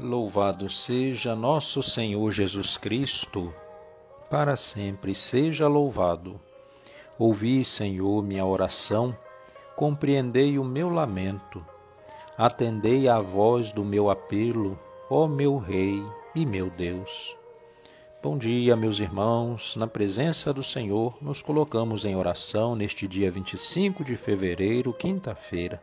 Louvado seja nosso Senhor Jesus Cristo, para sempre seja louvado. Ouvi, Senhor, minha oração, compreendei o meu lamento, atendei à voz do meu apelo, ó meu Rei e meu Deus. Bom dia, meus irmãos. Na presença do Senhor, nos colocamos em oração neste dia 25 de fevereiro, quinta-feira.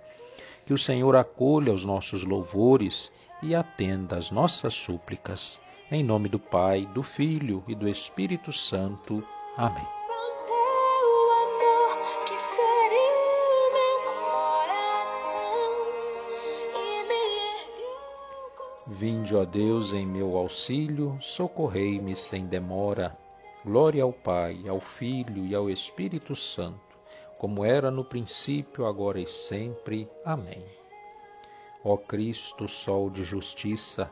Que o Senhor acolha os nossos louvores e atenda às nossas súplicas. Em nome do Pai, do Filho e do Espírito Santo. Amém. Vinde, ó Deus, em meu auxílio, socorrei-me sem demora. Glória ao Pai, ao Filho e ao Espírito Santo, como era no princípio, agora e sempre. Amém. Ó Cristo, Sol de justiça,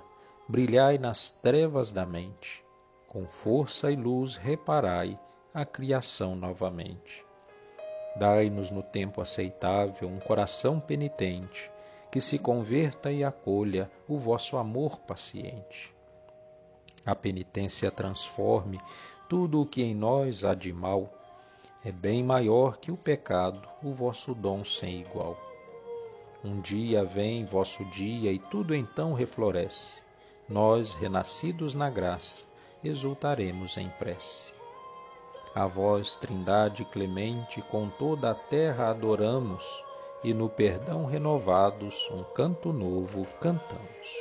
brilhai nas trevas da mente, com força e luz reparai a criação novamente. Dai-nos no tempo aceitável um coração penitente, que se converta e acolha o vosso amor paciente. A penitência transforme tudo o que em nós há de mal, é bem maior que o pecado, o vosso dom sem igual. Um dia vem vosso dia e tudo então refloresce. Nós, renascidos na graça, exultaremos em prece. A vós, Trindade clemente, com toda a terra adoramos, e no perdão renovados um canto novo cantamos.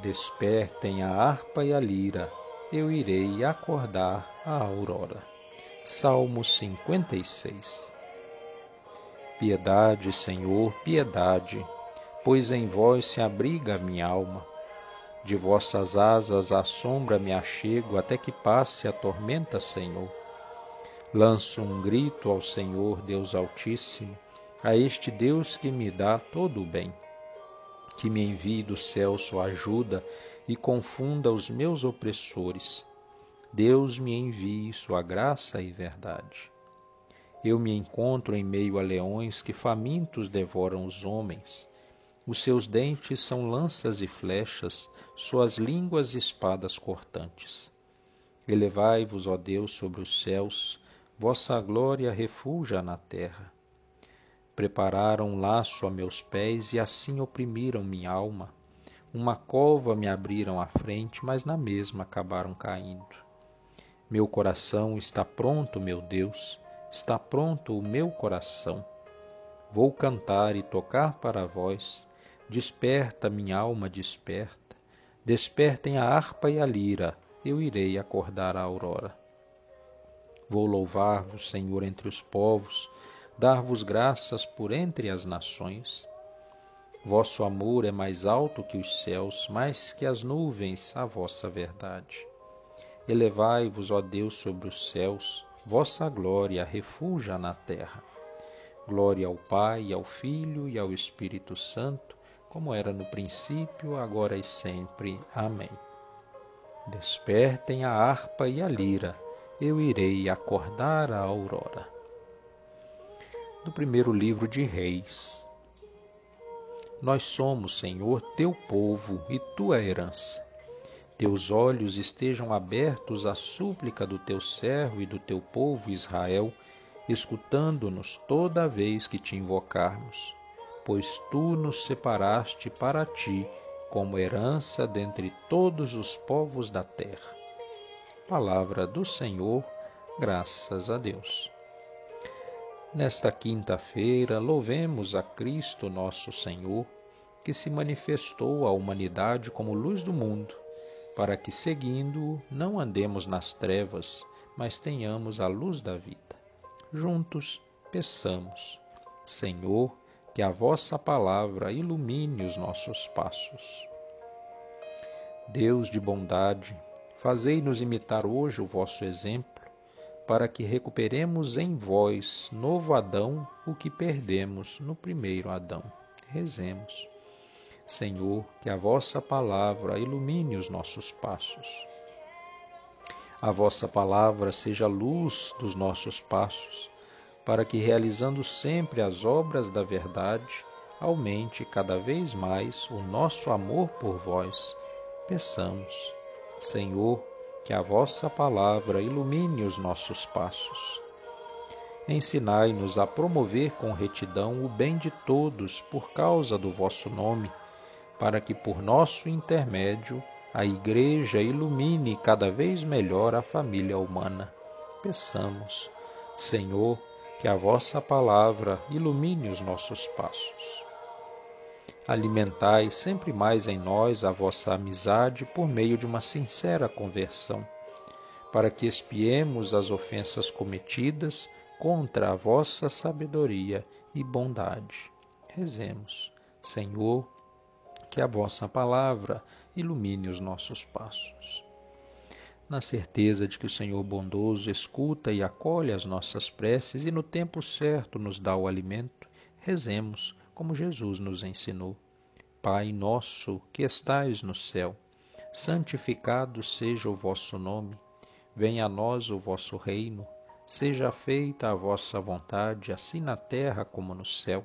Despertem a harpa e a lira, eu irei acordar a aurora. Salmo 56 Piedade, Senhor, piedade, pois em vós se abriga a minha alma. De vossas asas à sombra me achego até que passe a tormenta, Senhor. Lanço um grito ao Senhor, Deus Altíssimo, a este Deus que me dá todo o bem. Que me envie do céu sua ajuda e confunda os meus opressores. Deus me envie sua graça e verdade. Eu me encontro em meio a leões que famintos devoram os homens. Os seus dentes são lanças e flechas, suas línguas espadas cortantes. Elevai-vos, ó Deus, sobre os céus, vossa glória refulja na terra. Prepararam um laço a meus pés e assim oprimiram minha alma. Uma cova me abriram à frente, mas na mesma acabaram caindo. Meu coração está pronto, meu Deus, está pronto o meu coração. Vou cantar e tocar para vós. Desperta, minha alma, desperta. Despertem a harpa e a lira, eu irei acordar a aurora. Vou louvar-vos, Senhor, entre os povos, dar-vos graças por entre as nações. Vosso amor é mais alto que os céus, mais que as nuvens, a vossa verdade. Elevai-vos, ó Deus, sobre os céus, vossa glória refulja na terra. Glória ao Pai, ao Filho e ao Espírito Santo, como era no princípio, agora e sempre. Amém. Despertem a harpa e a lira, eu irei acordar a aurora. Do primeiro livro de Reis. Nós somos, Senhor, teu povo e tua herança teus olhos estejam abertos à súplica do teu servo e do teu povo Israel, escutando-nos toda vez que te invocarmos, pois tu nos separaste para ti como herança dentre todos os povos da terra. Palavra do Senhor, graças a Deus. Nesta quinta-feira, louvemos a Cristo nosso Senhor, que se manifestou à humanidade como luz do mundo para que, seguindo-o, não andemos nas trevas, mas tenhamos a luz da vida. Juntos, peçamos, Senhor, que a vossa palavra ilumine os nossos passos. Deus de bondade, fazei-nos imitar hoje o vosso exemplo, para que recuperemos em vós, novo Adão, o que perdemos no primeiro Adão. Rezemos. Senhor, que a vossa palavra ilumine os nossos passos. A vossa palavra seja a luz dos nossos passos, para que, realizando sempre as obras da verdade, aumente cada vez mais o nosso amor por vós. Peçamos, Senhor, que a vossa palavra ilumine os nossos passos. Ensinai-nos a promover com retidão o bem de todos por causa do vosso nome, para que por nosso intermédio a Igreja ilumine cada vez melhor a família humana. Peçamos, Senhor, que a vossa palavra ilumine os nossos passos. Alimentai sempre mais em nós a vossa amizade por meio de uma sincera conversão, para que espiemos as ofensas cometidas contra a vossa sabedoria e bondade. Rezemos, Senhor, que a vossa palavra ilumine os nossos passos. Na certeza de que o Senhor bondoso escuta e acolhe as nossas preces e no tempo certo nos dá o alimento, rezemos como Jesus nos ensinou. Pai nosso que estais no céu, santificado seja o vosso nome, venha a nós o vosso reino Seja feita a vossa vontade, assim na terra como no céu.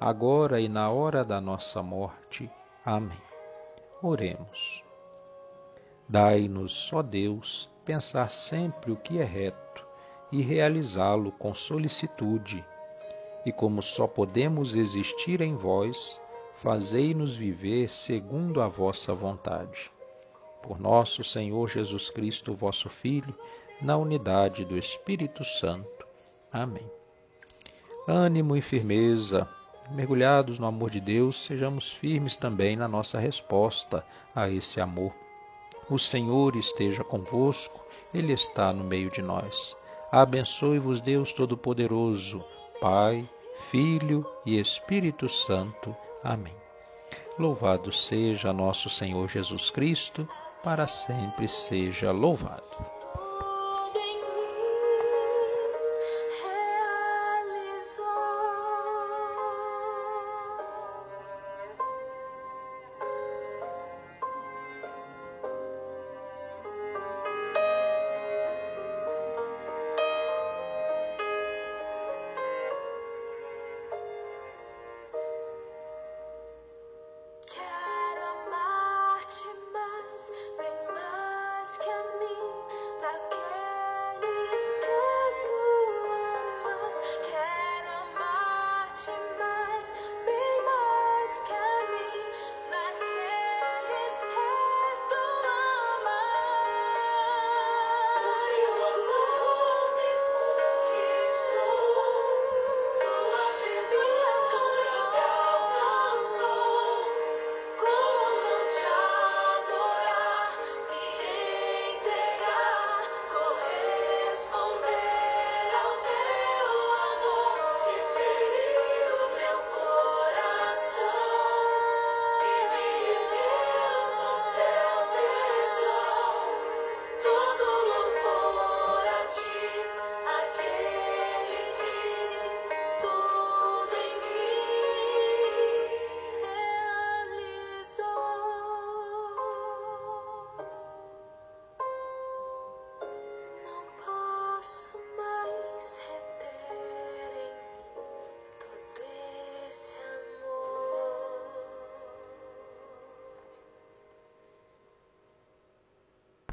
agora e na hora da nossa morte. Amém. Oremos. Dai-nos, ó Deus, pensar sempre o que é reto e realizá-lo com solicitude. E como só podemos existir em vós, fazei-nos viver segundo a vossa vontade por nosso Senhor Jesus Cristo, vosso Filho, na unidade do Espírito Santo. Amém. Ânimo e firmeza, mergulhados no amor de Deus, sejamos firmes também na nossa resposta a esse amor. O Senhor esteja convosco, Ele está no meio de nós. Abençoe-vos, Deus Todo-Poderoso, Pai, Filho e Espírito Santo. Amém. Louvado seja nosso Senhor Jesus Cristo para sempre seja louvado.